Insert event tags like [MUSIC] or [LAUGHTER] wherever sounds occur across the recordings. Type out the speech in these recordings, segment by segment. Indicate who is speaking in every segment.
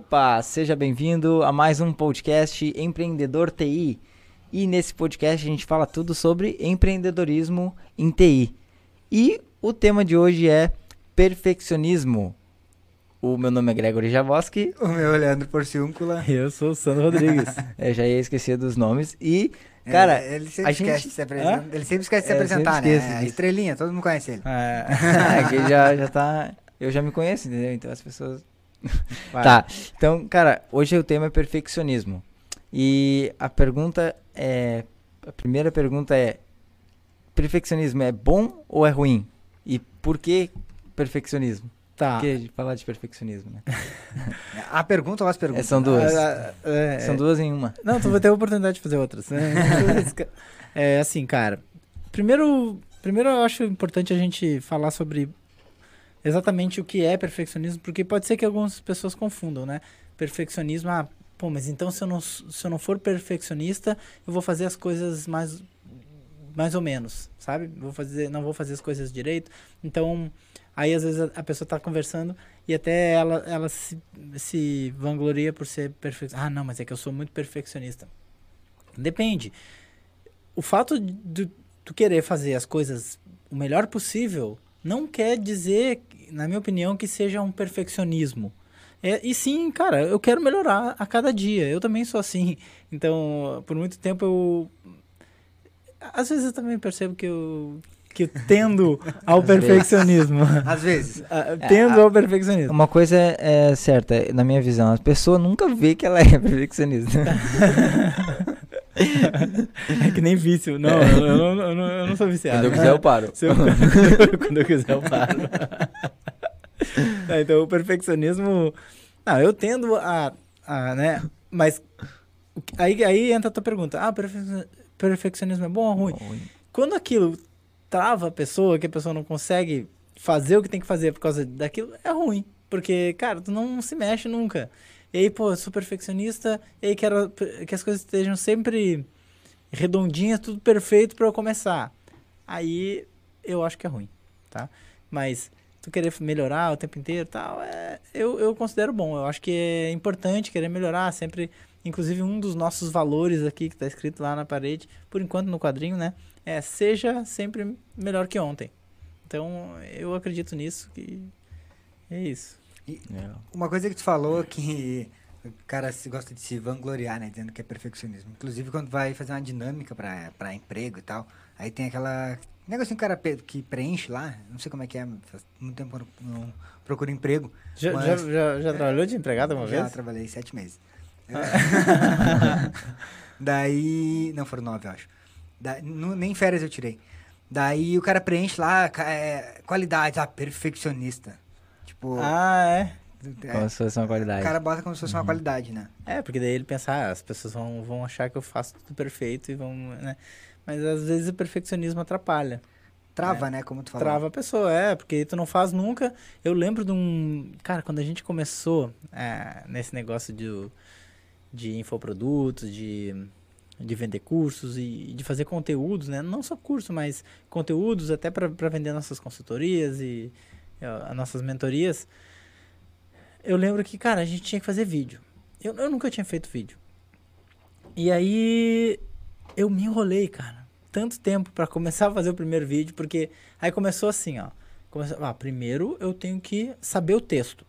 Speaker 1: Opa, seja bem-vindo a mais um podcast Empreendedor TI. E nesse podcast a gente fala tudo sobre empreendedorismo em TI. E o tema de hoje é perfeccionismo. O meu nome é Gregory Javoski.
Speaker 2: O meu é Leandro Porciúncula.
Speaker 3: Eu sou o Sandro Rodrigues.
Speaker 1: Eu [LAUGHS] já ia esquecer dos nomes. E, cara,
Speaker 2: É, ele sempre
Speaker 1: a
Speaker 2: esquece
Speaker 1: gente-
Speaker 2: de se apresentar. Ele sempre esquece de se
Speaker 1: É,
Speaker 2: apresentar, né? A
Speaker 1: disso.
Speaker 2: estrelinha, todo mundo conhece ele.
Speaker 1: é, [LAUGHS] que já, já [LAUGHS] tá. Eu já me conheço, entendeu? Então as pessoas. [LAUGHS]
Speaker 3: Vai.
Speaker 1: Tá, então, cara, hoje o tema é perfeccionismo. E a pergunta é. A primeira pergunta é: perfeccionismo é bom ou é ruim? E por que perfeccionismo?
Speaker 3: Tá.
Speaker 1: Por que falar de perfeccionismo, né? [LAUGHS]
Speaker 2: A pergunta ou as perguntas?
Speaker 1: É, são duas.
Speaker 3: Ah, ah, é,
Speaker 1: São duas em uma.
Speaker 3: Não, tu vai ter a oportunidade de fazer outras. [LAUGHS] Né? é assim, cara. Primeiro, primeiro eu acho importante a gente falar sobre exatamente o que é perfeccionismo, porque pode ser que algumas pessoas confundam, né? Perfeccionismo, ah, pô, mas então se eu não, se eu não for perfeccionista, eu vou fazer as coisas mais mais ou menos, sabe? Vou fazer, não vou fazer as coisas direito. Então, aí às vezes a, a pessoa tá conversando e até ela, ela se, se vangloria por ser perfeccionista. Ah, não, mas é que eu sou muito perfeccionista. Depende. O fato de tu querer fazer as coisas o melhor possível não quer dizer, na minha opinião, que seja um perfeccionismo. É, e sim, cara, eu quero melhorar a cada dia. Eu também sou assim. [LAUGHS] Então, por muito tempo eu. Às vezes eu também percebo que eu, que eu tendo ao [LAUGHS] perfeccionismo. [LAUGHS]
Speaker 2: Às vezes.
Speaker 3: Ah, tendo ao perfeccionismo.
Speaker 1: Uma coisa é, é certa, na minha visão, a pessoa nunca vê que ela é perfeccionista. [LAUGHS]
Speaker 3: É que nem vício. Não, eu, eu não, eu, não, eu não sou viciado.
Speaker 1: Quando eu quiser, eu [LAUGHS] paro.
Speaker 3: Eu- quando eu quiser, eu paro. [LAUGHS] É, então, o perfeccionismo. Não, eu tendo a. a né? Mas. Aí, aí entra a tua pergunta. Ah, perfe- perfeccionismo é bom ou ruim? Quando aquilo trava a pessoa, que a pessoa não consegue fazer o que tem que fazer por causa daquilo, é ruim. Porque, cara, tu não se mexe nunca. E aí, pô, sou perfeccionista, e aí quero que as coisas estejam sempre redondinhas, tudo perfeito pra eu começar. Aí eu acho que é ruim, tá? Mas tu querer melhorar o tempo inteiro tal, é, eu, eu considero bom. Eu acho que é importante querer melhorar sempre. Inclusive, um dos nossos valores aqui, que tá escrito lá na parede, por enquanto no quadrinho, né? É seja sempre melhor que ontem. Então, eu acredito nisso que é isso.
Speaker 1: É.
Speaker 2: Uma coisa que tu falou que o cara se gosta de se vangloriar, né? Dizendo que é perfeccionismo. Inclusive quando vai fazer uma dinâmica pra, pra emprego e tal, aí tem aquela. Negocinho que o cara que preenche lá, não sei como é que é, faz muito tempo que eu não, procuro emprego.
Speaker 3: Já,
Speaker 2: Mas-
Speaker 3: já, já, já trabalhou de empregado uma
Speaker 2: Já
Speaker 3: vez?
Speaker 2: trabalhei sete meses. [LAUGHS] Daí. Não, foram nove, eu acho. Da- nem férias eu tirei. Daí o cara preenche lá é, qualidades, ah, perfeccionista. Tipo,
Speaker 3: Ah, é.
Speaker 2: é,
Speaker 1: Como se fosse uma
Speaker 2: o
Speaker 1: qualidade.
Speaker 2: cara bota como se fosse uma qualidade, né?
Speaker 3: É, porque daí ele pensa, ah, as pessoas vão, vão achar que eu faço tudo perfeito e vão, né? Mas às vezes o perfeccionismo atrapalha.
Speaker 2: Trava, né? Como tu falou.
Speaker 3: Trava a pessoa, é, porque tu não faz nunca. Eu lembro de um. Cara, quando a gente começou é, nesse negócio de, de infoprodutos, de, de vender cursos e de fazer conteúdos, né? Não só curso, mas conteúdos até para vender nossas consultorias e é, as nossas mentorias. Eu lembro que, cara, a gente tinha que fazer vídeo. Eu, eu nunca tinha feito vídeo. E aí eu me enrolei, cara. Tanto tempo pra começar a fazer o primeiro vídeo, porque aí começou assim, ó. Começou, ah, primeiro eu tenho que saber o texto.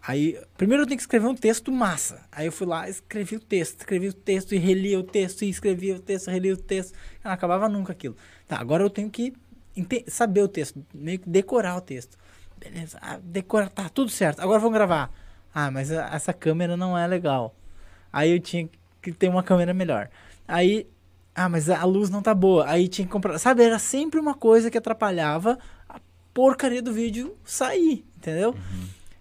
Speaker 3: Aí, primeiro eu tenho que escrever um texto massa. Aí eu fui lá, escrevi o texto, escrevi o texto e relia o texto e escrevia o texto, relia o texto. Não acabava nunca aquilo. Tá, agora eu tenho que saber o texto, meio que decorar o texto. Beleza, ah, decorar, tá, tudo certo. Agora vamos gravar. Ah, mas a- essa câmera não é legal. Aí eu tinha que ter uma câmera melhor. Aí, ah, mas a luz não tá boa. Aí tinha que comprar. Sabe, era sempre uma coisa que atrapalhava a porcaria do vídeo sair, entendeu?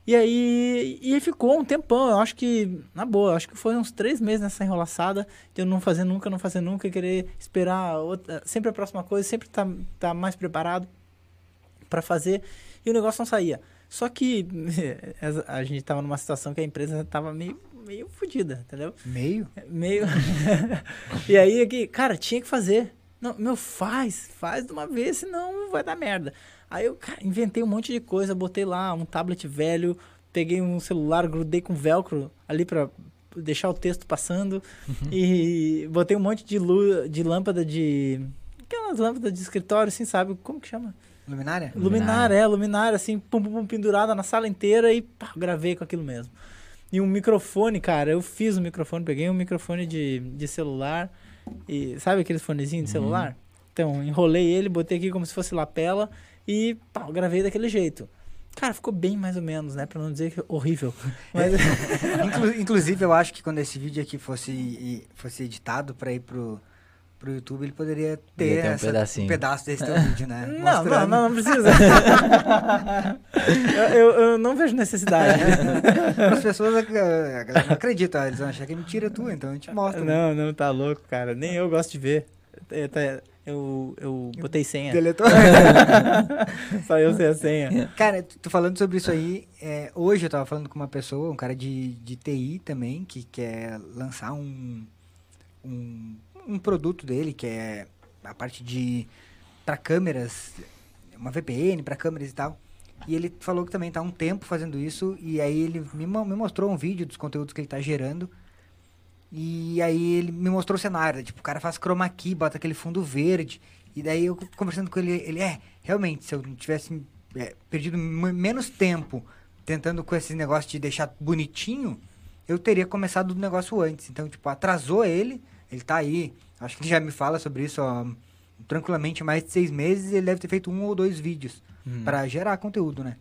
Speaker 3: E aí, e ficou um tempão. Eu acho que, na boa, acho que foi uns três meses nessa enrolaçada de eu não fazer nunca, não fazer nunca, querer esperar outra, sempre a próxima coisa, sempre tá, tá mais preparado pra fazer. E o negócio não saía. Só que [LAUGHS] a gente tava numa situação que a empresa tava meio, meio fodida, entendeu?
Speaker 2: Meio?
Speaker 3: Meio. [LAUGHS] e aí, aqui, cara, tinha que fazer. Não, meu, faz, faz de uma vez, senão vai dar merda. Aí eu, cara, inventei um monte de coisa, botei lá um tablet velho, peguei um celular, grudei com velcro ali pra deixar o texto passando e botei um monte de luz, de lâmpada de aquelas lâmpadas de escritório, assim, sabe? Como que chama?
Speaker 2: Luminária?
Speaker 3: Luminária, é, luminária, assim, pum, pum, pum, pendurada na sala inteira e pá, gravei com aquilo mesmo. E um microfone, cara, eu fiz um microfone, peguei um microfone de, de celular, e sabe aqueles fonezinhos de celular? Então, enrolei ele, botei aqui como se fosse lapela e pá, gravei daquele jeito. Cara, ficou bem mais ou menos, né? Pra não dizer que horrível. [LAUGHS] Mas,
Speaker 2: Inclu- inclusive, eu acho que quando esse vídeo aqui fosse, fosse editado pra ir pro, pro YouTube, ele poderia ter,
Speaker 1: ter um
Speaker 2: essa-
Speaker 1: pedacinho.
Speaker 2: pedaço desse teu [LAUGHS] vídeo, né?
Speaker 3: não, não, não, não precisa. [LAUGHS] eu, eu, não vejo necessidade. [LAUGHS]
Speaker 2: As pessoas não acreditam, eles vão achar que é mentira tua, então a gente mostra. né?
Speaker 3: Não, não, tá louco, cara. Nem eu gosto de ver. Eu, tá- eu, eu botei senha.
Speaker 2: Deletou.
Speaker 3: Só eu sei a senha.
Speaker 2: Cara, tu falando sobre isso aí, é, hoje eu tava falando com uma pessoa, um cara de, de TI também, que quer lançar um, um, um produto dele, que é a parte de. para câmeras, uma VPN para câmeras e tal. E ele falou que também tá há um tempo fazendo isso, e aí ele me, me mostrou um vídeo dos conteúdos que ele tá gerando. E aí ele me mostrou o cenário, tipo, o cara faz chroma key, bota aquele fundo verde. E daí eu conversando com ele, ele é, realmente, se eu tivesse é, perdido menos tempo tentando com esse negócio de deixar bonitinho, eu teria começado o negócio antes. Então, tipo, atrasou ele, ele tá aí, acho que ele já me fala sobre isso, ó, tranquilamente, mais de seis meses, ele deve ter feito um ou dois vídeos
Speaker 3: Uhum.
Speaker 2: pra gerar conteúdo, né?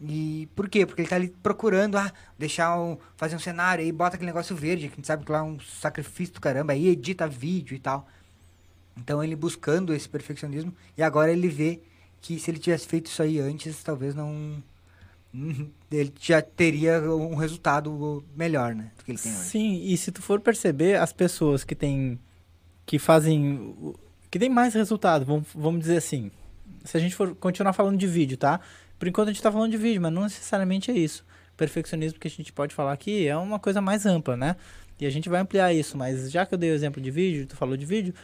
Speaker 2: E por quê? Porque ele tá ali procurando, ah, deixar um, fazer um cenário aí, bota aquele negócio verde, que a gente sabe que lá é um sacrifício do caramba, aí edita vídeo e tal. Então ele buscando esse perfeccionismo, e agora ele vê que se ele tivesse feito isso aí antes, talvez não. Uhum, Ele já teria um resultado melhor, né? Do que ele tem hoje.
Speaker 3: Sim, e se tu for perceber, as pessoas que têm. que fazem. que tem mais resultado, vamos, vamos dizer assim. Se a gente for continuar falando de vídeo, tá? Por enquanto a gente tá falando de vídeo, mas não necessariamente é isso. Perfeccionismo que a gente pode falar aqui é uma coisa mais ampla, né? E a gente vai ampliar isso, mas já que eu dei o exemplo de vídeo, tu falou de vídeo,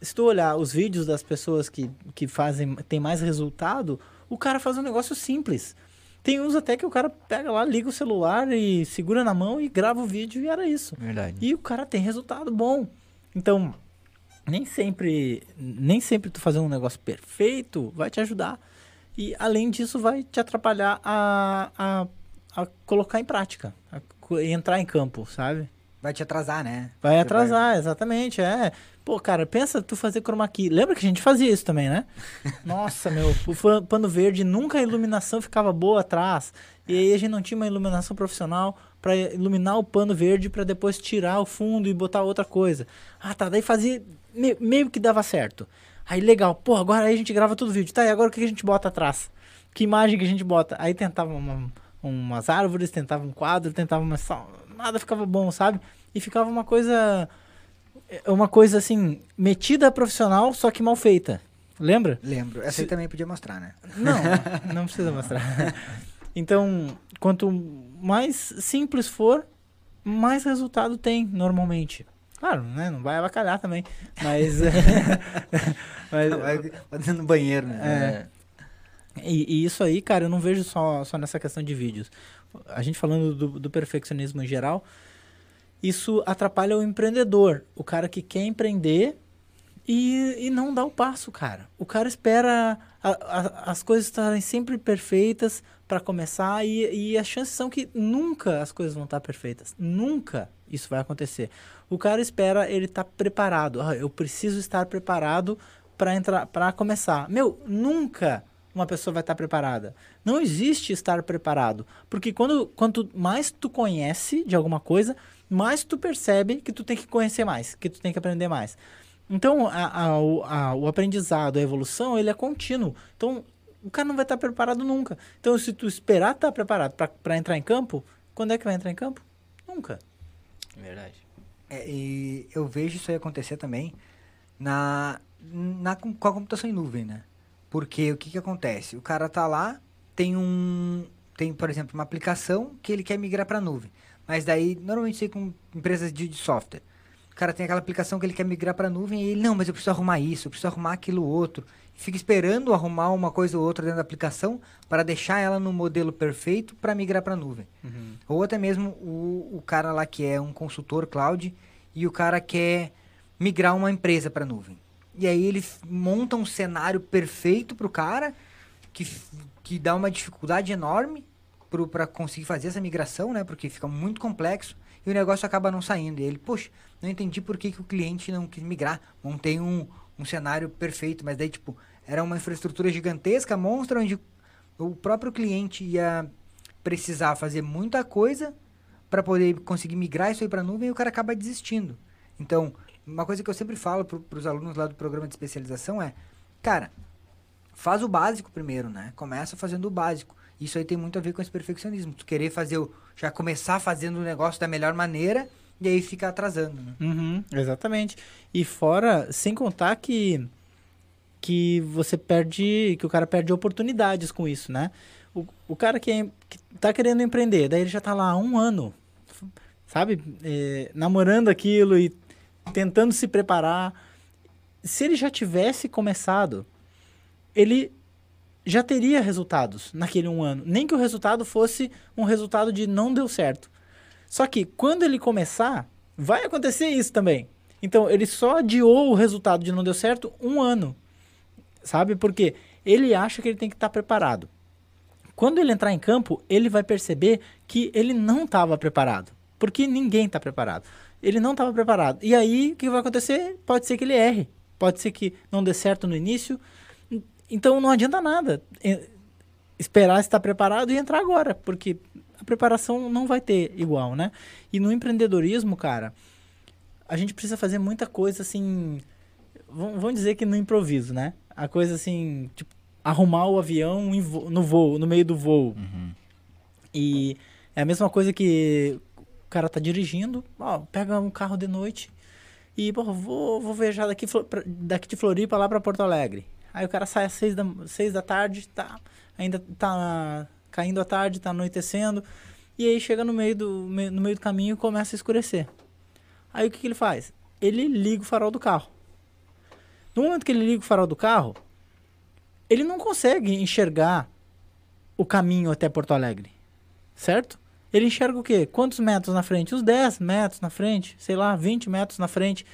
Speaker 3: se tu olhar os vídeos das pessoas que, que fazem, tem mais resultado, o cara faz um negócio simples. Tem uns até que o cara pega lá, liga o celular e segura na mão e grava o vídeo e era isso.
Speaker 1: Verdade.
Speaker 3: E o cara tem resultado bom. Então, nem sempre, nem sempre tu fazer um negócio perfeito vai te ajudar. E além disso, vai te atrapalhar a, a, a colocar em prática, a entrar em campo, sabe?
Speaker 2: Vai te atrasar, né?
Speaker 3: Vai
Speaker 2: Você
Speaker 3: atrasar, exatamente, é. Pô, cara, pensa tu fazer chroma key. Lembra que a gente fazia isso também, né? [LAUGHS] Nossa, meu, o pano verde, nunca a iluminação ficava boa atrás. E aí a gente não tinha uma iluminação profissional pra iluminar o pano verde pra depois tirar o fundo e botar outra coisa. Ah, tá, daí fazia me- meio que dava certo. Aí legal, pô, agora aí a gente grava todo o vídeo. Tá, e agora o que a gente bota atrás? Que imagem que a gente bota? Aí tentava uma- umas árvores, tentava um quadro, tentava uma nada ficava bom, sabe? E ficava uma coisa uma coisa assim, metida profissional, só que mal feita. Lembra?
Speaker 2: Lembro. Essa
Speaker 3: Se-
Speaker 2: aí também podia mostrar, né?
Speaker 3: Não, [LAUGHS] não precisa mostrar. Então, quanto mais simples for, mais resultado tem normalmente. Claro, né? Não vai avacalhar também. Mas. [LAUGHS] [LAUGHS] mas
Speaker 2: Vai vai no banheiro, né?
Speaker 3: É. E, e isso aí, cara, eu não vejo só, só nessa questão de vídeos. A gente falando do, do perfeccionismo em geral, isso atrapalha o empreendedor, o cara que quer empreender e, e não dá o passo, cara. O cara espera a- a- as coisas estarem sempre perfeitas para começar e, e as chances são que nunca as coisas vão estar perfeitas. Nunca isso vai acontecer. O cara espera ele estar preparado. Ah, eu preciso estar preparado para entrar, para começar. Meu, nunca uma pessoa vai estar preparada. Não existe estar preparado, porque quando quanto mais tu conhece de alguma coisa, mais tu percebe que tu tem que conhecer mais, que tu tem que aprender mais. Então, a- a- o, a- o aprendizado, a evolução, ele é contínuo. Então, o cara não vai estar preparado nunca. Então, se tu esperar estar preparado para entrar em campo, quando é que vai entrar em campo? Nunca.
Speaker 1: Verdade.
Speaker 2: É, e eu vejo isso aí acontecer também na, na, com com a computação em nuvem, né? Porque o que que acontece? O cara tá lá, tem um... Tem, por exemplo, uma aplicação que ele quer migrar para nuvem. Mas daí, normalmente isso aí com empresas de, de software. cara tem aquela aplicação que ele quer migrar para nuvem e ele, não, mas eu preciso arrumar isso, eu preciso arrumar aquilo outro. Fica esperando arrumar uma coisa ou outra dentro da aplicação para deixar ela no modelo perfeito para migrar para nuvem.
Speaker 3: Uhum.
Speaker 2: Ou até mesmo o, o cara lá que é um consultor cloud e o cara quer migrar uma empresa para nuvem. E aí ele monta um cenário perfeito pro cara que, que dá uma dificuldade enorme para conseguir fazer essa migração, né? Porque fica muito complexo e o negócio acaba não saindo. E ele, poxa, não entendi por que, que o cliente não quis migrar. Montei um, um cenário perfeito, mas daí, tipo, era uma infraestrutura gigantesca, monstra, onde o próprio cliente ia precisar fazer muita coisa para poder conseguir migrar isso aí para nuvem e o cara acaba desistindo. Então, uma coisa que eu sempre falo para os alunos lá do programa de especialização é, cara, faz o básico primeiro, né? Começa fazendo o básico. Isso aí tem muito a ver com esse perfeccionismo. Tu querer fazer o, já começar fazendo o negócio da melhor maneira e aí fica atrasando, né?
Speaker 3: Uhum, exatamente. E fora, sem contar que que você perde, que o cara perde oportunidades com isso, né? O, o cara que, é, que tá querendo empreender, daí ele já tá lá há um ano, sabe? É, namorando aquilo e tentando se preparar. Se ele já tivesse começado, ele já teria resultados naquele um ano. Nem que o resultado fosse um resultado de não deu certo. Só que quando ele começar, vai acontecer isso também. Então, ele só adiou o resultado de não deu certo um ano. Sabe? Porque ele acha que ele tem que estar preparado. Quando ele entrar em campo, ele vai perceber que ele não estava preparado. Porque ninguém está preparado. Ele não estava preparado. E aí, o que vai acontecer? Pode ser que ele erre. Pode ser que não dê certo no início. Então, não adianta nada eh, esperar estar preparado e entrar agora. Porque a preparação não vai ter igual, né? E no empreendedorismo, cara, a gente precisa fazer muita coisa assim. Vamos dizer que no improviso, né? A coisa assim, tipo, arrumar o avião no voo, no meio do voo. E é a mesma coisa que cara tá dirigindo, ó, pega um carro de noite e, pô, vou, vou viajar daqui, daqui de Floripa lá pra Porto Alegre. Aí o cara sai às seis da, seis da tarde, tá, ainda tá caindo a tarde, tá anoitecendo, e aí chega no meio do, no meio do caminho e começa a escurecer. Aí o que, que ele faz? Ele liga o farol do carro. No momento que ele liga o farol do carro, ele não consegue enxergar o caminho até Porto Alegre, certo? Ele enxerga o quê? Quantos metros na frente? Os 10 metros na frente, sei lá, 20 metros na frente.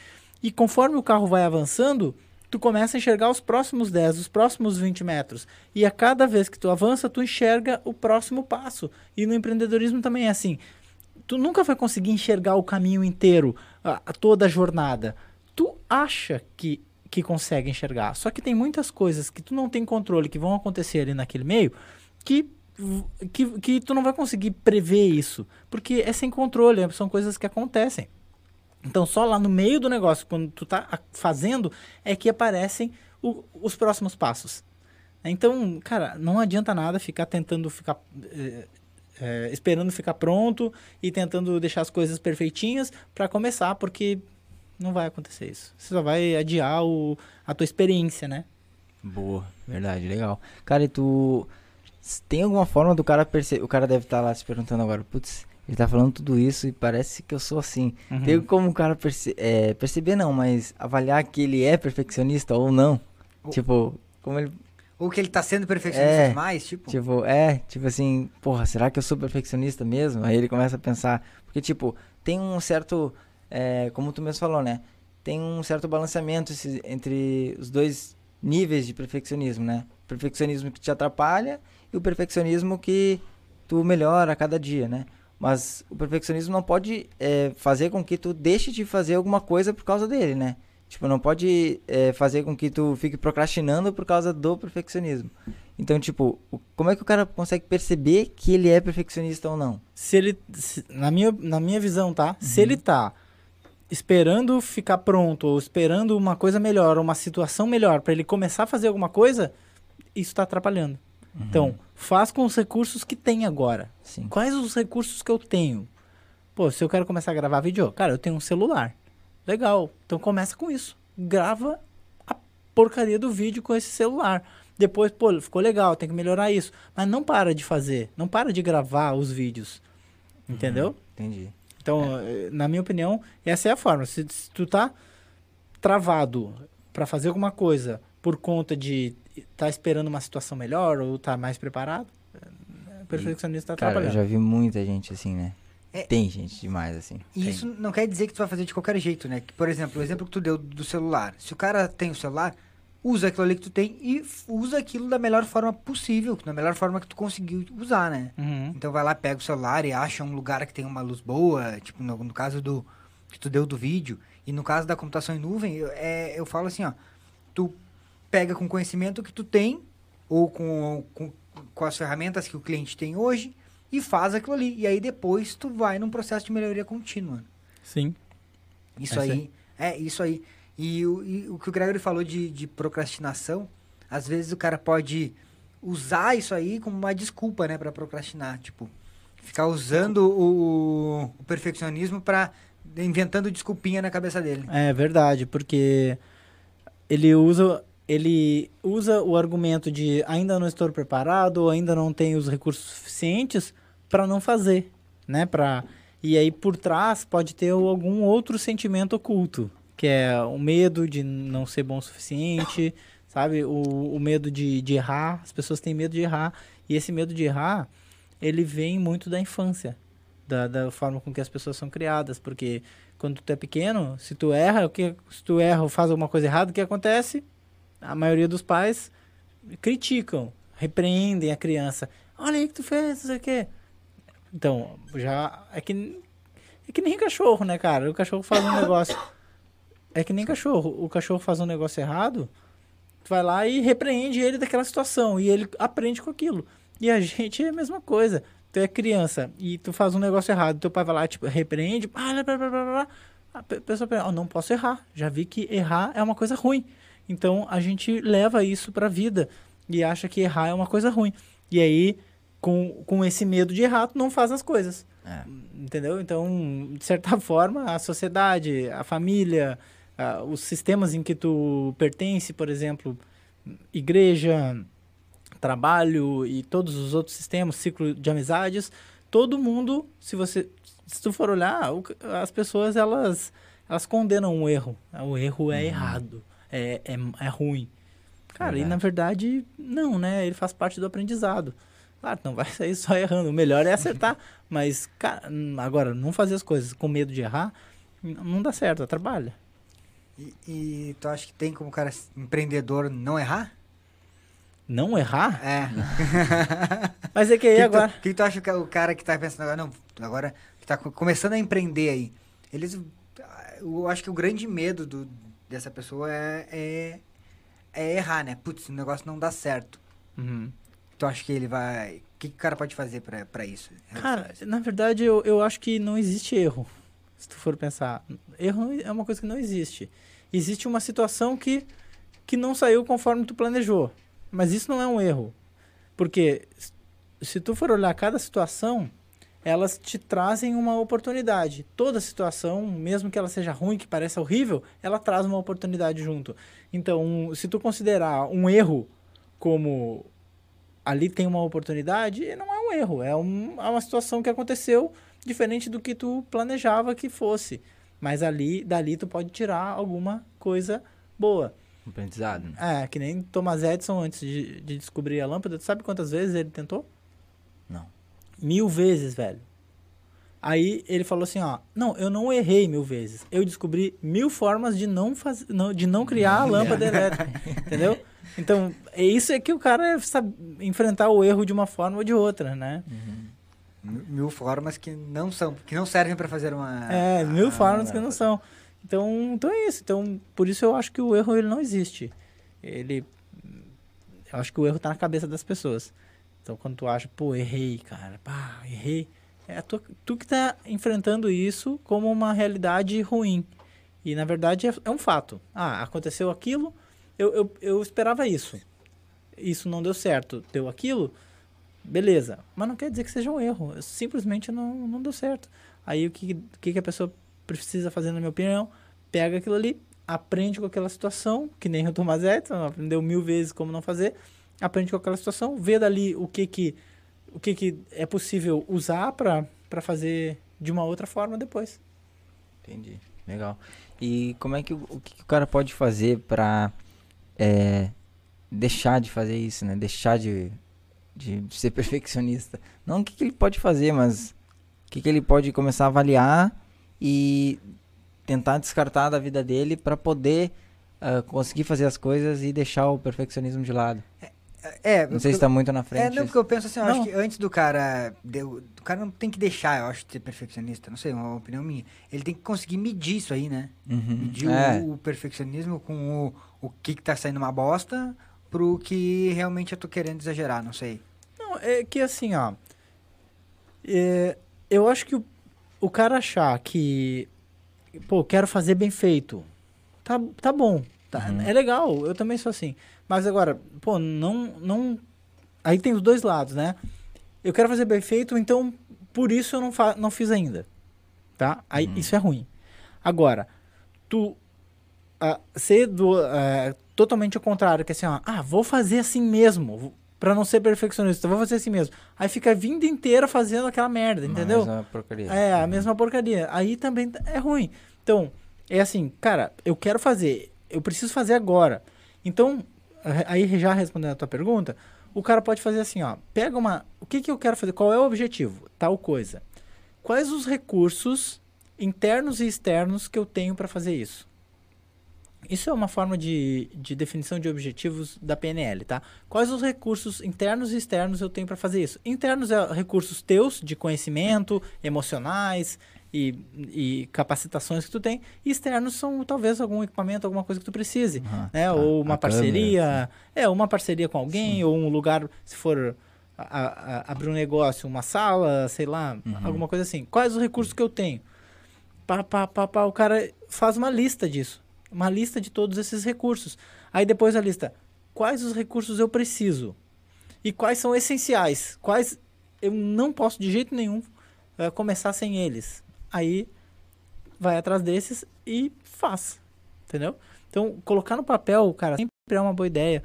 Speaker 3: E conforme o carro vai avançando, tu começa a enxergar os próximos 10, os próximos 20 metros. E a cada vez que tu avança, tu enxerga o próximo passo. E no empreendedorismo também é assim. Tu nunca vai conseguir enxergar o caminho inteiro, a, a toda a jornada. Tu acha que, que consegue enxergar. Só que tem muitas coisas que tu não tem controle, que vão acontecer ali naquele meio, que que, que tu não vai conseguir prever isso, porque é sem controle, é- são coisas que acontecem. Então, só lá no meio do negócio, quando tu tá fazendo, é que aparecem o- os próximos passos. Então, cara, não adianta nada ficar tentando ficar. eh, eh, esperando ficar pronto e tentando deixar as coisas perfeitinhas para começar, porque não vai acontecer isso. Você só vai adiar o, a tua experiência, né?
Speaker 1: Boa, verdade, legal. Cara, e tu. Tem alguma forma do cara perceber. O cara deve estar lá se perguntando agora, putz, ele tá falando tudo isso e parece que eu sou assim.
Speaker 3: Uhum.
Speaker 1: Tem como o cara perce- é, perceber, não, mas avaliar que ele é perfeccionista ou não?
Speaker 2: Ou-
Speaker 1: Tipo, como ele.
Speaker 2: Ou que ele tá sendo perfeccionista
Speaker 1: É,
Speaker 2: demais, tipo.
Speaker 1: Tipo, é, tipo assim, porra, será que eu sou perfeccionista mesmo? Aí ele começa a pensar. Porque, tipo, tem um certo. é, como tu mesmo falou, né? Tem um certo balanceamento esse- entre os dois níveis de perfeccionismo, né? Perfeccionismo que te atrapalha e o perfeccionismo que tu melhora a cada dia, né? Mas o perfeccionismo não pode é, fazer com que tu deixe de fazer alguma coisa por causa dele, né? Tipo, não pode é, fazer com que tu fique procrastinando por causa do perfeccionismo. Então, tipo, como é que o cara consegue perceber que ele é perfeccionista ou não?
Speaker 3: se ele se- na minha na minha visão tá se ele tá esperando ficar pronto ou esperando uma coisa melhor uma situação melhor para ele começar a fazer alguma coisa isso está atrapalhando. Então faz com os recursos que tem agora.
Speaker 1: Sim.
Speaker 3: quais os recursos que eu tenho? Pô se eu quero começar a gravar vídeo cara eu tenho um celular. Legal. Então começa com isso. Grava a porcaria do vídeo com esse celular. Depois pô ficou legal tem que melhorar isso. Mas não para de fazer não para de gravar os vídeos. Entendeu?
Speaker 1: Entendi.
Speaker 3: Então, eh, na minha opinião, essa é a forma. Se, se tu tá travado para fazer alguma coisa por conta de estar tá esperando uma situação melhor ou tá mais preparado, eh, o perfeccionista está
Speaker 1: Cara, eu
Speaker 3: trabalhando.
Speaker 1: já vi muita gente assim, né?
Speaker 2: É.
Speaker 1: Tem gente demais assim.
Speaker 2: E
Speaker 1: Tem.
Speaker 2: isso não quer dizer que tu vai fazer de qualquer jeito, né? Que, por exemplo, o exemplo que tu deu do celular. Se o cara tem o celular, usa aquilo ali que tu tem e usa aquilo da melhor forma possível, da melhor forma que tu conseguiu usar, né?
Speaker 3: Uhum.
Speaker 2: Então vai lá, pega o celular e acha um lugar que tem uma luz boa, tipo no, no caso do que tu deu do vídeo, e no caso da computação em nuvem, eu, é, eu falo assim, ó, tu pega com o conhecimento que tu tem, ou com, com, com as ferramentas que o cliente tem hoje, e faz aquilo ali. E aí depois tu vai num processo de melhoria contínua.
Speaker 3: Sim.
Speaker 2: Isso
Speaker 3: É
Speaker 2: aí.
Speaker 3: sim.
Speaker 2: É, isso aí. E o, e o que o Gregory falou de, de procrastinação, às vezes o cara pode usar isso aí como uma desculpa, né, pra procrastinar. Tipo, ficar usando o, o perfeccionismo pra. inventando desculpinha na cabeça dele.
Speaker 3: É verdade, porque ele usa ele usa o argumento de ainda não estou preparado, ainda não tenho os recursos suficientes para não fazer, né? Para e aí por trás pode ter algum outro sentimento oculto, que é o medo de não ser bom o suficiente, [COUGHS] sabe? O, o medo de, de errar, as pessoas têm medo de errar, e esse medo de errar, ele vem muito da infância, da, da forma com que as pessoas são criadas, porque quando tu é pequeno, se tu erra, o que se tu erra ou faz alguma coisa errada, o que acontece? A maioria dos pais criticam, repreendem a criança. Olha aí o que tu fez, não sei o quê. Então, já é que é que nem cachorro, né, cara? O cachorro faz um [COUGHS] negócio é que nem cachorro. O cachorro faz um negócio errado, tu vai lá e repreende ele daquela situação e ele aprende com aquilo. E a [LAUGHS] gente é a mesma coisa. Tu é criança e tu faz um negócio errado, teu pai vai lá, tipo, repreende, blá, blá, blá, blá, blá. a pe- pessoa pensa, "Ah, não posso errar. Já vi que errar é uma coisa ruim. Então a gente leva isso pra vida e acha que errar é uma coisa ruim. E aí, com, com esse medo de errar, tu não faz as coisas.
Speaker 1: É.
Speaker 3: Entendeu? Então, de certa [LAUGHS] forma, a sociedade, a família, ah, os sistemas em que tu pertence, por exemplo, igreja, trabalho e todos os outros sistemas, ciclo de amizades, todo mundo, se você se tu for olhar, as pessoas elas elas condenam o erro. O erro é errado, é, é, é ruim. Cara, e
Speaker 1: Verdade.
Speaker 3: na verdade, não, né? Ele faz parte do aprendizado. Claro, não vai [LAUGHS] sair só errando. O melhor é acertar. [LAUGHS] mas, cara, hum, agora, não fazer as coisas com medo de errar, não dá certo, atrapalha.
Speaker 2: E, e tu acha que tem como cara empreendedor não errar?
Speaker 3: Não errar?
Speaker 2: É. [LAUGHS] [LAUGHS]
Speaker 3: Mas é que aí
Speaker 2: que
Speaker 3: agora.
Speaker 2: Tu, que tu acha que o cara que tá pensando agora, não, agora que tá co- começando a empreender aí, eles. Eu acho que o grande medo do, dessa pessoa é, é, é errar, né? Putz, o negócio não dá certo.
Speaker 3: Uhum.
Speaker 2: Tu acha que ele vai. O que, que o cara pode fazer pra, pra isso?
Speaker 3: Cara, na verdade, eu, eu acho que não existe erro. Se tu for pensar. Erro é uma coisa que não existe. Existe uma situação que, que não saiu conforme tu planejou. Mas isso não é um erro. Porque se tu for olhar cada situação, elas te trazem uma oportunidade. Toda situação, mesmo que ela seja ruim, que pareça horrível, ela traz uma oportunidade junto. Então, se tu considerar um erro como ali tem uma oportunidade, não é um erro, é, um, é uma situação que aconteceu diferente do que tu planejava que fosse. Mas ali, dali tu pode tirar alguma coisa boa.
Speaker 1: Aprendizado. né?
Speaker 3: É, que nem Thomas Edison antes de, de descobrir a lâmpada, tu sabe quantas vezes ele tentou?
Speaker 1: Não.
Speaker 3: Mil vezes, velho. Aí ele falou assim, ó, não, eu não errei mil vezes. Eu descobri mil formas de não fazer, não, de não criar a lâmpada elétrica, entendeu? Então, é isso é que o cara sabe enfrentar o erro de uma forma ou de outra, né?
Speaker 2: Mil, mil formas que não são, que não servem pra fazer uma.
Speaker 3: É, mil
Speaker 2: a-
Speaker 3: formas que não são. Então, então é isso. Então, por isso eu acho que o erro ele não existe. Ele eu acho que o erro tá na cabeça das pessoas. Então, quando tu acha, pô, errei, cara, pá, errei, é tu, tu que tá enfrentando isso como uma realidade ruim. E na verdade é, é um fato. Ah, aconteceu aquilo, eu, eu, eu esperava isso. Isso não deu certo, deu aquilo, beleza. Mas não quer dizer que seja um erro. Simplesmente não, não deu certo. Aí o que, o que a pessoa precisa fazer, na minha opinião? Pega aquilo ali, aprende com aquela situação, que nem o Thomas Edison, aprendeu mil vezes como não fazer, aprende com aquela situação, vê dali o que que, o que, que é possível usar para fazer de uma outra forma depois.
Speaker 1: Entendi. Legal. E como é que o, que, que o cara pode fazer pra é, deixar de fazer isso, né? Deixar de, de ser perfeccionista. Não o que, que ele pode fazer, mas o que, que ele pode começar a avaliar e tentar descartar da vida dele pra poder ah, conseguir fazer as coisas e deixar o perfeccionismo de lado.
Speaker 2: É,
Speaker 1: Não sei se
Speaker 2: eu-
Speaker 1: tá muito na frente.
Speaker 2: É, não, porque eu penso assim, eu acho que antes do cara. deu- o cara não tem que deixar, eu acho, de ser perfeccionista. Não sei, é uma opinião minha. Ele tem que conseguir medir isso aí, né?
Speaker 1: Uhum.
Speaker 2: Medir
Speaker 1: É.
Speaker 2: o, o perfeccionismo com o, o que, que tá saindo uma bosta pro que realmente eu tô querendo exagerar, não sei.
Speaker 3: Não, é que assim, ó. é, eu acho que o, o cara achar que. Pô, quero fazer bem feito. Tá, tá bom. tá-
Speaker 1: Uhum.
Speaker 3: É legal, eu também sou assim. Mas agora, pô, não. não Aí tem os dois lados, né? Eu quero fazer bem feito, então por isso eu não, fa não fiz ainda. Tá? Aí isso é ruim. Agora, tu ah, ser do, ah, totalmente ao contrário, que é assim, ó, ah, vou fazer assim mesmo, pra não ser perfeccionista, vou fazer assim mesmo. Aí fica a vida inteira fazendo aquela merda, entendeu?
Speaker 1: É porcaria.
Speaker 3: É, a mesma porcaria. Aí também é ruim. Então, é assim, cara, eu quero fazer, eu preciso fazer agora. Então, aí já respondendo a tua pergunta, o cara pode fazer assim, ó, pega uma, o que que eu quero fazer? Qual é o objetivo? Tal coisa. Quais os recursos internos e externos que eu tenho para fazer isso? Isso é uma forma de, de definição de objetivos da PNL, tá? Quais os recursos internos e externos eu tenho para fazer isso? Internos é recursos teus de conhecimento, emocionais e, e capacitações que tu tem. E externos são talvez algum equipamento, alguma coisa que tu precise,
Speaker 1: Aham,
Speaker 3: né?
Speaker 1: tá.
Speaker 3: Ou uma parceria, é, uma parceria com alguém, ou um lugar, se for a- a- abrir um negócio, uma sala, sei lá,
Speaker 1: Uhum.
Speaker 3: alguma coisa assim. Quais os recursos que eu tenho? Pá, pá, pá, pá, o cara faz uma lista disso. Uma lista de todos esses recursos. Aí depois a lista, quais os recursos eu preciso? E quais são essenciais? Quais eu não posso de jeito nenhum eh, começar sem eles? Aí vai atrás desses e faz. Entendeu? Então, colocar no papel, cara, sempre é uma boa ideia.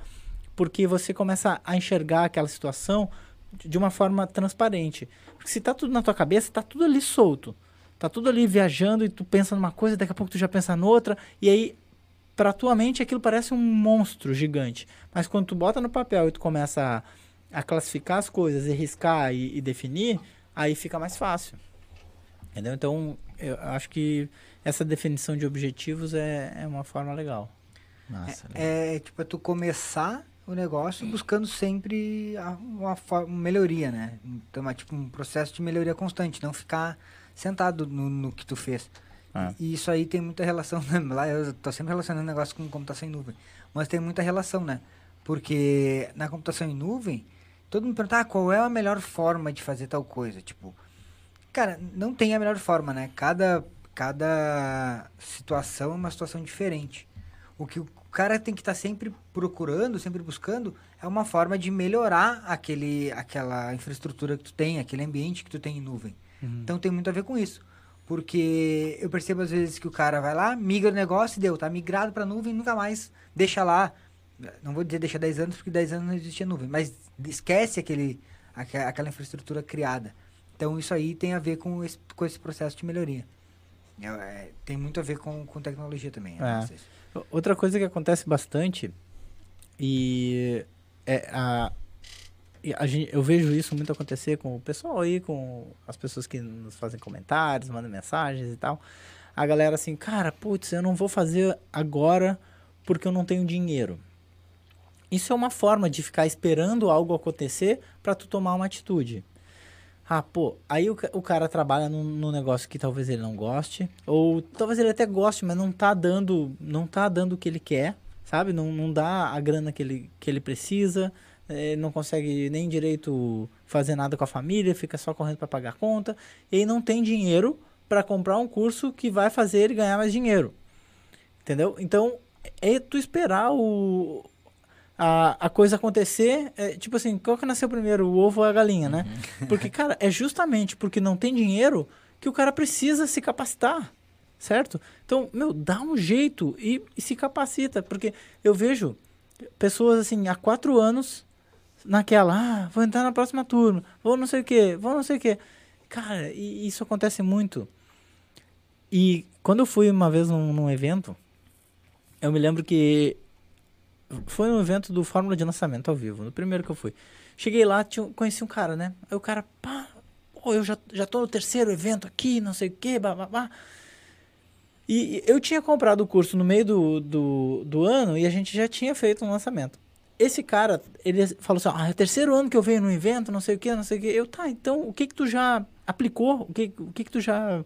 Speaker 3: Porque você começa a enxergar aquela situação de uma forma transparente. Porque se tá tudo na tua cabeça, tá tudo ali solto. Tá tudo ali viajando e tu pensa numa coisa, daqui a pouco tu já pensa noutra, e aí pra tua mente aquilo parece um monstro gigante. Mas quando tu bota no papel e tu começa a, a classificar as coisas e riscar e, e definir, aí fica mais fácil. Entendeu? Então, eu acho que essa definição de objetivos é, é uma forma legal.
Speaker 1: Nossa, legal.
Speaker 2: É tipo, é tu começar o negócio buscando sempre a- uma, uma melhoria, né? Então é tipo um processo de melhoria constante, não ficar sentado no, no que tu fez.
Speaker 3: Ah.
Speaker 2: E isso aí tem muita relação, né? [LAUGHS] Lá eu tô sempre relacionando negócio com computação em nuvem. Mas tem muita relação, né? Porque na computação em nuvem, todo mundo pergunta, ah, qual é a melhor forma de fazer tal coisa? Tipo, cara, não tem a melhor forma, né? Cada, cada situação é uma situação diferente. O que o cara tem que estar sempre procurando, sempre buscando, é uma forma de melhorar aquele, aquela infraestrutura que tu tem, aquele ambiente que tu tem em nuvem. Então tem muito a ver com isso. Porque eu percebo às vezes que o cara vai lá, migra o negócio e deu, tá migrado pra nuvem, nunca mais deixa lá. Não vou dizer deixa 10 anos, porque 10 anos não existia nuvem, mas esquece aquele, aque- aquela infraestrutura criada. Então isso aí tem a ver com esse, com esse processo de melhoria. É, é, tem muito a ver com, com tecnologia também. né?
Speaker 3: É.
Speaker 2: Se-
Speaker 3: Outra coisa que acontece bastante e é a gente, eu vejo isso muito acontecer com o pessoal aí, com as pessoas que nos fazem comentários, mandam mensagens e tal. A galera assim, cara, putz, eu não vou fazer agora porque eu não tenho dinheiro. Isso é uma forma de ficar esperando algo acontecer para tu tomar uma atitude. Ah, pô, aí o, o cara trabalha num, num negócio que talvez ele não goste, ou talvez ele até goste, mas não tá dando, não tá dando o que ele quer, sabe? Não, não dá a grana que ele, que ele precisa, eh, não consegue nem direito fazer nada com a família, fica só correndo para pagar a conta, e aí não tem dinheiro para comprar um curso que vai fazer ele ganhar mais dinheiro. Entendeu? Então, é tu esperar o, a, a coisa acontecer, é, tipo assim, qual que nasceu primeiro, o ovo ou a galinha, né? Porque, cara, é justamente porque não tem dinheiro que o cara precisa se capacitar, certo? Então, meu, dá um jeito e, e se capacita, porque eu vejo pessoas assim, há quatro anos, naquela, ah, vou entrar na próxima turma, vou não sei o quê, vou não sei o quê. cara, e isso acontece muito. E quando eu fui uma vez num, num evento, eu me lembro que foi um evento do Fórmula de Lançamento ao vivo, no primeiro que eu fui. Cheguei lá, tinha, conheci um cara, né? Aí o cara, pá, pô, eu já, já tô no terceiro evento aqui, não sei o quê, babá. E eu tinha comprado o curso no meio do, do, do ano e a gente já tinha feito um lançamento. Esse cara, ele falou assim, ah, é o terceiro ano que eu venho no evento, não sei o que, não sei o que. Eu, tá, então o que que tu já aplicou? O que, o que que tu já,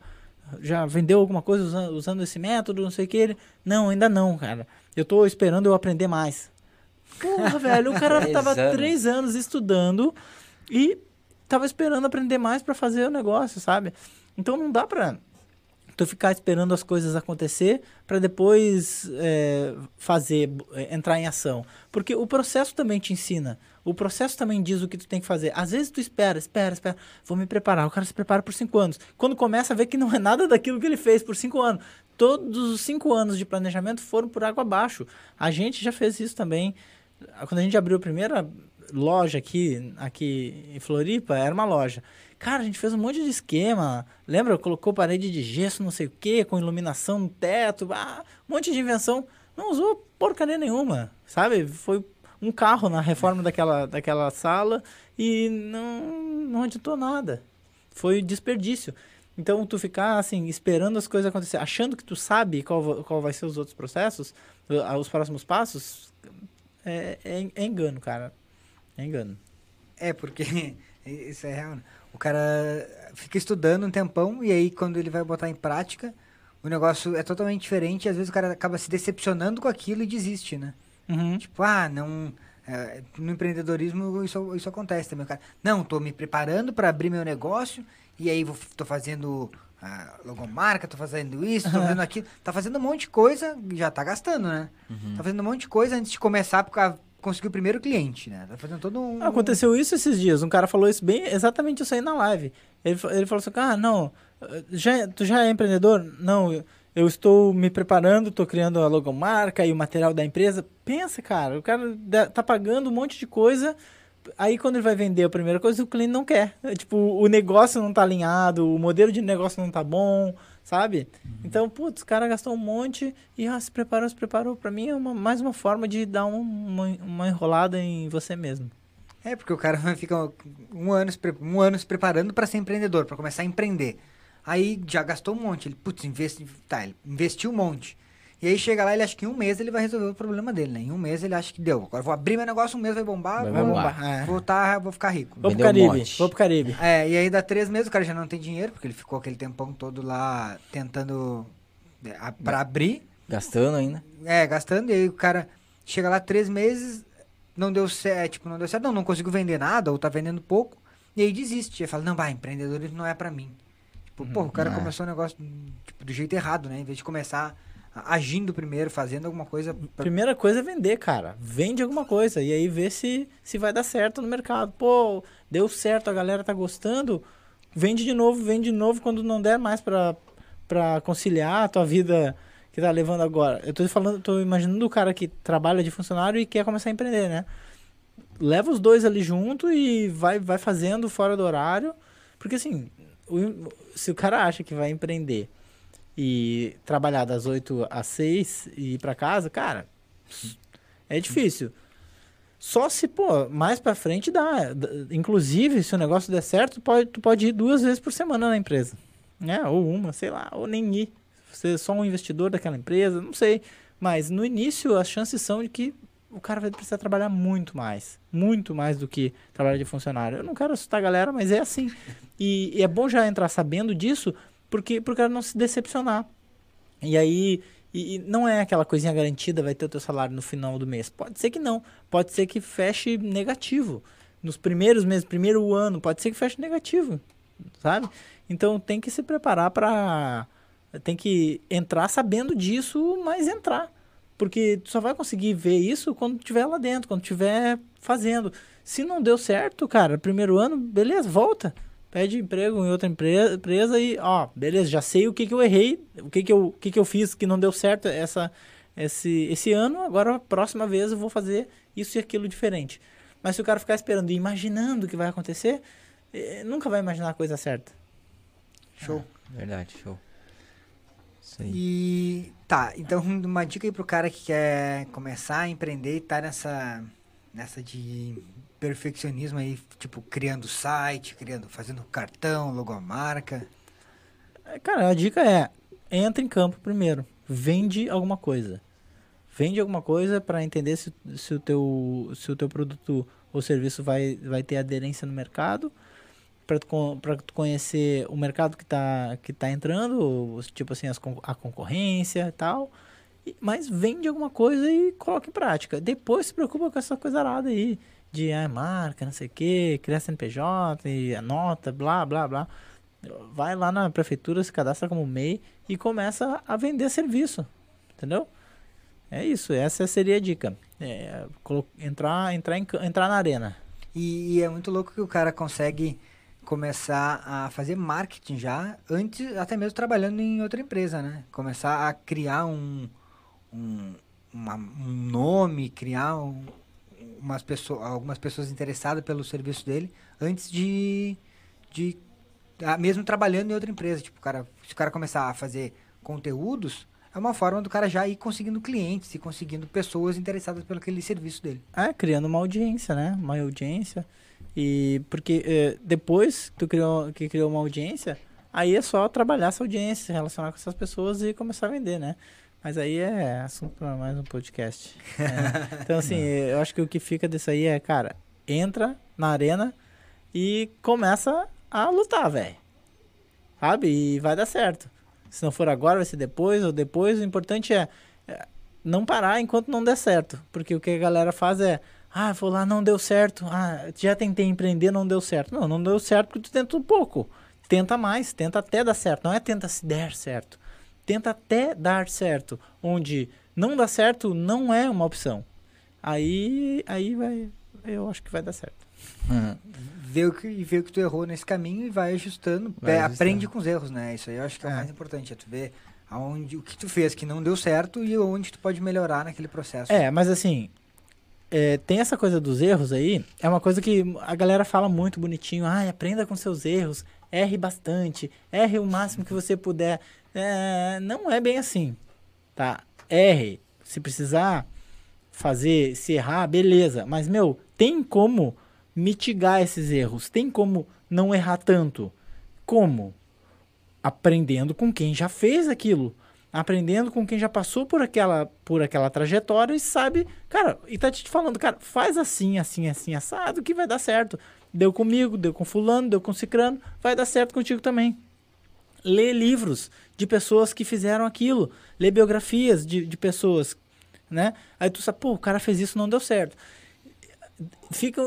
Speaker 3: já vendeu alguma coisa usando, usando esse método, não sei o que? Ele, não, ainda não, cara. Eu tô esperando eu aprender mais. Porra, [LAUGHS] velho, o cara tava
Speaker 1: anos.
Speaker 3: três anos estudando e tava esperando aprender mais para fazer o negócio, sabe? Então não dá pra tu ficar esperando as coisas acontecer para depois é, fazer, é, entrar em ação. Porque o processo também te ensina. O processo também diz o que tu tem que fazer. Às vezes tu espera, espera, espera. Vou me preparar. O cara se prepara por cinco anos. Quando começa a ver que não é nada daquilo que ele fez por cinco anos. Todos os cinco anos de planejamento foram por água abaixo. A gente já fez isso também. Quando a gente abriu a primeira loja aqui, aqui em Floripa, era uma loja. Cara, a gente fez um monte de esquema. Lembra? Colocou parede de gesso, não sei o que, com iluminação no teto, ah, um monte de invenção. Não usou porcaria nenhuma, sabe? Foi um carro na reforma daquela, daquela sala e não, não adiantou nada. Foi desperdício. Então, tu ficar assim, esperando as coisas acontecer, achando que tu sabe qual, qual vai ser os outros processos, os próximos passos, é, é, é engano, cara. É engano.
Speaker 2: É, porque [LAUGHS] isso é real. né? O cara fica estudando um tempão e aí quando ele vai botar em prática, o negócio é totalmente diferente e às vezes o cara acaba se decepcionando com aquilo e desiste, né?
Speaker 3: Uhum.
Speaker 2: Tipo, ah, não. é, no empreendedorismo isso, isso acontece também. Cara, não, tô me preparando para abrir meu negócio e aí vou, tô fazendo a logomarca, tô fazendo isso, tô fazendo aquilo. Tá fazendo um monte de coisa, já tá gastando, né? Tá fazendo um monte de coisa antes de começar pra conseguir o primeiro cliente, né? Tá fazendo todo um.
Speaker 3: Aconteceu isso esses dias. Um cara falou isso bem, exatamente isso aí na live. Ele, ele falou assim: Ah, não, já, tu já é empreendedor? Não, eu, estou me preparando, estou criando a logomarca e o material da empresa. Pensa, cara, o cara tá pagando um monte de coisa. Aí quando ele vai vender a primeira coisa, o cliente não quer. É, tipo, o negócio não tá alinhado, o modelo de negócio não tá bom, sabe? Então, putz, o cara gastou um monte e ah, se preparou, se preparou. Pra mim é uma, mais uma forma de dar um- uma, uma enrolada em você mesmo.
Speaker 2: É, porque o cara [LAUGHS] fica um ano um ano se preparando para ser empreendedor, para começar a empreender. Aí já gastou um monte, ele, putz, investe, tá, ele investiu um monte. E aí chega lá, ele acha que em um mês ele vai resolver o problema dele, né? Em um mês ele acha que deu. Agora eu vou abrir meu negócio, um mês vai bombar,
Speaker 1: Vai
Speaker 2: vou,
Speaker 1: bombar.
Speaker 3: É.
Speaker 2: vou, tá, vou ficar rico.
Speaker 3: Vou pro
Speaker 1: Vendeu um
Speaker 3: Caribe,
Speaker 1: monte.
Speaker 3: vou pro Caribe.
Speaker 2: É, e aí dá três meses, o cara já não tem dinheiro, porque ele ficou aquele tempão todo lá tentando é, a- pra abrir.
Speaker 1: Gastando ainda.
Speaker 2: É, gastando, e aí o cara chega lá três meses, não deu certo, tipo, não deu certo, não, não consigo vender nada, ou tá vendendo pouco, e aí desiste. Aí fala, não, vai, empreendedorismo não é pra mim. Tipo, pô, o cara
Speaker 1: É.
Speaker 2: começou o negócio tipo, do jeito errado, né? Em vez de começar agindo primeiro, fazendo alguma coisa. Pra...
Speaker 3: Primeira coisa é vender, cara. Vende alguma coisa e aí vê se, se vai dar certo no mercado. Pô, deu certo, a galera tá gostando. Vende de novo, vende de novo quando não der mais pra, conciliar a tua vida que tá levando agora. Eu tô falando, tô imaginando o cara que trabalha de funcionário e quer começar a empreender, né? Leva os dois ali junto e vai, vai fazendo fora do horário. Porque assim, o- se o cara acha que vai empreender e trabalhar das 8 às 6 e ir pra casa, cara, é difícil. Só se, pô, mais pra frente dá. Inclusive, se o negócio der certo, pode, tu pode ir duas vezes por semana na empresa. Né? Ou uma, sei lá, ou nem ir. Você é só um investidor daquela empresa, não sei. Mas no início, as chances são de que o cara vai precisar trabalhar muito mais. Muito mais do que trabalhar de funcionário. Eu não quero assustar a galera, mas é assim. E, e é bom já entrar sabendo disso, porque pro cara não se decepcionar. E aí, e, e não é aquela coisinha garantida, vai ter o teu salário no final do mês. Pode ser que não. Pode ser que feche negativo. Nos primeiros meses, primeiro ano, pode ser que feche negativo, sabe? Então tem que se preparar para tem que entrar sabendo disso, mas entrar. Porque tu só vai conseguir ver isso quando estiver lá dentro, quando estiver fazendo. Se não deu certo, cara, primeiro ano, beleza, volta. Pede emprego em outra empre- empresa e, ó, beleza, já sei o que, que eu errei, o que, que, eu, o que, que eu fiz que não deu certo essa, esse, esse ano, agora a próxima vez eu vou fazer isso e aquilo diferente. Mas se o cara ficar esperando e imaginando o que vai acontecer, eh, nunca vai imaginar a coisa certa.
Speaker 2: Show.
Speaker 1: Verdade, show. Isso aí.
Speaker 2: E tá, então uma dica aí pro cara que quer começar a empreender e tá nessa nessa de perfeccionismo aí, tipo criando site, criando, fazendo cartão, logomarca.
Speaker 3: É, Cara, a dica é: entra em campo primeiro. Vende alguma coisa. Vende alguma coisa para entender se, se, o teu, se o teu produto ou serviço vai, vai ter aderência no mercado. Para tu, tu conhecer o mercado que está que tá entrando, tipo assim, as, a concorrência e tal. Mas vende alguma coisa e coloca em prática. Depois se preocupa com essa coisa arada aí. De ah, marca, não sei o que, criar CNPJ, e anota, blá, blá, blá vai lá na prefeitura, se cadastra como MEI e começa a vender serviço, entendeu? É isso, essa seria a dica. É, entrar, entrar, em entrar na arena.
Speaker 2: E, e é muito louco que o cara consegue começar a fazer marketing já, antes, até mesmo trabalhando em outra empresa, né? Começar a criar um, um, uma- um nome, criar um- umas pessoas, algumas pessoas interessadas pelo serviço dele, antes de, de ah, mesmo trabalhando em outra empresa. Tipo, cara, se o cara começar a fazer conteúdos, é uma forma do cara já ir conseguindo clientes e conseguindo pessoas interessadas pelo aquele serviço dele.
Speaker 3: É, criando uma audiência, né? Uma audiência. E porque é, depois que tu criou, que criou uma audiência, aí é só trabalhar essa audiência, se relacionar com essas pessoas e começar a vender, né? Mas aí é assunto para mais um podcast. [LAUGHS] É. Então, assim, eu acho que o que fica disso aí é, cara, entra na arena e começa a lutar, velho. Sabe? E vai dar certo. Se não for agora, vai ser depois ou depois. O importante é, é não parar enquanto não der certo. Porque o que a galera faz é, ah, vou lá, não deu certo. Ah, já tentei empreender, não deu certo. Não, não deu certo porque tu tentou pouco. Tenta mais, tenta até dar certo. Não é tenta se der certo. Tenta até dar certo. Onde não dá certo não é uma opção. Aí, aí vai, eu acho que vai dar certo.
Speaker 1: Uhum.
Speaker 2: Vê o que, vê o que tu errou nesse caminho e vai ajustando.
Speaker 1: Vai
Speaker 2: É,
Speaker 1: ajustando.
Speaker 2: aprende com os erros, né? Isso aí eu acho que é, o
Speaker 3: É.
Speaker 2: mais importante. É tu ver aonde, o que tu fez que não deu certo e onde tu pode melhorar naquele processo.
Speaker 3: É, mas assim, é, tem essa coisa dos erros aí, é uma coisa que a galera fala muito bonitinho, ah, aprenda com seus erros, erre bastante, erre o máximo que você puder. É, não é bem assim, tá? Erre, se precisar fazer, se errar, beleza, mas, meu, tem como mitigar esses erros, tem como não errar tanto. Como? Aprendendo com quem já fez aquilo aprendendo com quem já passou por aquela, por aquela trajetória e sabe, cara, e tá te falando, cara, faz assim, assim, assim, assado, que vai dar certo. Deu comigo, deu com fulano, deu com cicrano, vai dar certo contigo também. Lê livros de pessoas que fizeram aquilo, lê biografias de, de pessoas, né? Aí tu sabe, pô, o cara fez isso, não deu certo fica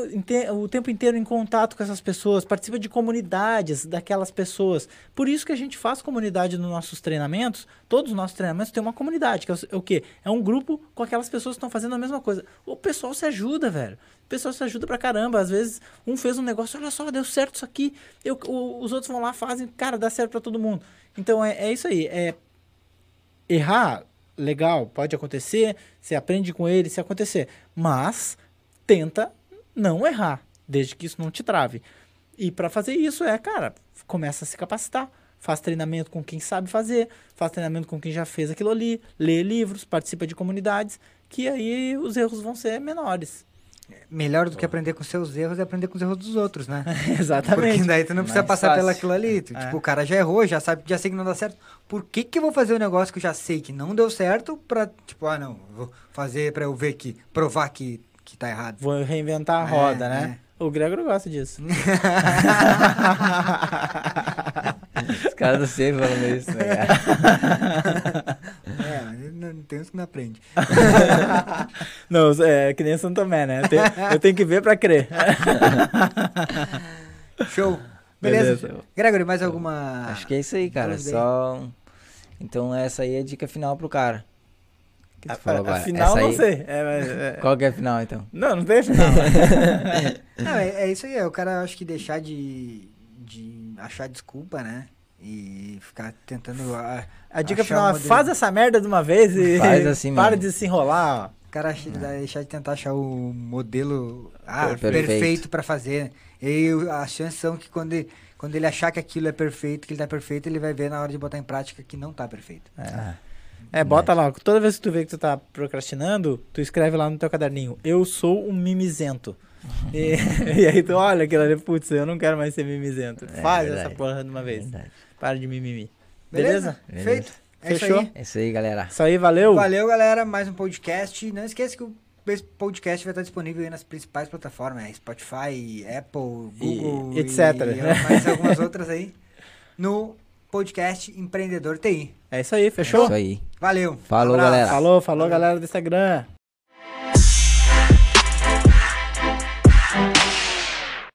Speaker 3: o tempo inteiro em contato com essas pessoas, participa de comunidades daquelas pessoas. Por isso que a gente faz comunidade nos nossos treinamentos. Todos os nossos treinamentos têm uma comunidade, que é é o quê? É um grupo com aquelas pessoas que estão fazendo a mesma coisa. O pessoal se ajuda, velho. O pessoal se ajuda pra caramba. Às vezes, um fez um negócio, olha só, deu certo isso aqui. Eu, o- os outros vão lá, fazem, cara, dá certo pra todo mundo. Então, é, é isso aí. É errar, legal, pode acontecer, você aprende com ele se acontecer, mas tenta não errar, desde que isso não te trave. E para fazer isso é, cara, começa a se capacitar, faz treinamento com quem sabe fazer, faz treinamento com quem já fez aquilo ali, lê livros, participa de comunidades, que aí os erros vão ser menores.
Speaker 2: Melhor do que aprender com seus erros é aprender com os erros dos outros, né? [LAUGHS]
Speaker 3: Exatamente.
Speaker 2: Porque daí tu não precisa
Speaker 1: Mais
Speaker 2: passar
Speaker 1: fácil.
Speaker 2: pelo aquilo ali. Tu,
Speaker 3: É.
Speaker 2: Tipo, o cara já errou, já sabe, já sei que não dá certo. Por que que eu vou fazer um negócio que eu já sei que não deu certo pra, tipo, ah, não, vou fazer pra eu ver que, provar que, que tá errado.
Speaker 3: Vou reinventar a
Speaker 2: É,
Speaker 3: roda, né? O Gregor gosta disso.
Speaker 1: Os caras do C falando isso, né?
Speaker 2: É, não, tem uns que não aprende. [LAUGHS]
Speaker 3: Não, é que nem São Tomé, né? Eu tenho, eu tenho que ver pra crer.
Speaker 2: Show. Beleza.
Speaker 3: Beleza.
Speaker 2: Gregory, mais alguma...
Speaker 1: Acho que é isso aí, cara. Só. Então, essa aí é a dica final pro cara. Que tu falou agora?
Speaker 3: Afinal,
Speaker 1: Essa
Speaker 3: não
Speaker 1: aí-
Speaker 3: sei. É, mas, é-
Speaker 1: Qual que é a final, então?
Speaker 3: Não, não tem final. [LAUGHS]
Speaker 2: Não, é, é isso aí. É o cara, acho que deixar de, de achar desculpa, né? E ficar tentando... ah,
Speaker 3: A dica final é faz essa merda de uma vez e
Speaker 1: Faz assim [LAUGHS]
Speaker 3: para
Speaker 1: mesmo.
Speaker 3: de se enrolar. ó.
Speaker 2: O cara acha- deixar de tentar achar o modelo ah,
Speaker 1: Perfeito.
Speaker 2: perfeito, pra fazer. E as chances são que quando ele, quando ele achar que aquilo é perfeito, que ele tá perfeito, ele vai ver na hora de botar em prática que não tá perfeito.
Speaker 1: Ah,
Speaker 3: É, bota lá. Toda vez que tu vê que tu tá procrastinando, tu escreve lá no teu caderninho. Eu sou um mimizento. E, [LAUGHS] e aí tu olha aquilo ali, putz, eu não quero mais ser mimizento.
Speaker 1: É
Speaker 3: Faz
Speaker 1: verdade.
Speaker 3: essa porra de uma vez.
Speaker 1: verdade.
Speaker 3: Para de mimimi.
Speaker 2: Beleza?
Speaker 3: Beleza?
Speaker 2: Feito? É isso
Speaker 3: Fechou?
Speaker 2: aí.
Speaker 1: É isso aí, galera.
Speaker 3: Isso aí, valeu.
Speaker 2: Valeu, galera. Mais um podcast. Não esqueça que o esse podcast vai estar disponível aí nas principais plataformas, né? Spotify, Apple,
Speaker 3: E
Speaker 2: Google
Speaker 3: etc.
Speaker 2: e mais algumas outras aí. No podcast Empreendedor TI.
Speaker 3: É isso aí,
Speaker 1: É
Speaker 3: fechou?
Speaker 1: isso aí.
Speaker 2: Valeu.
Speaker 1: Falou,
Speaker 2: Abraço.
Speaker 1: galera.
Speaker 3: Falou, falou, galera do Instagram.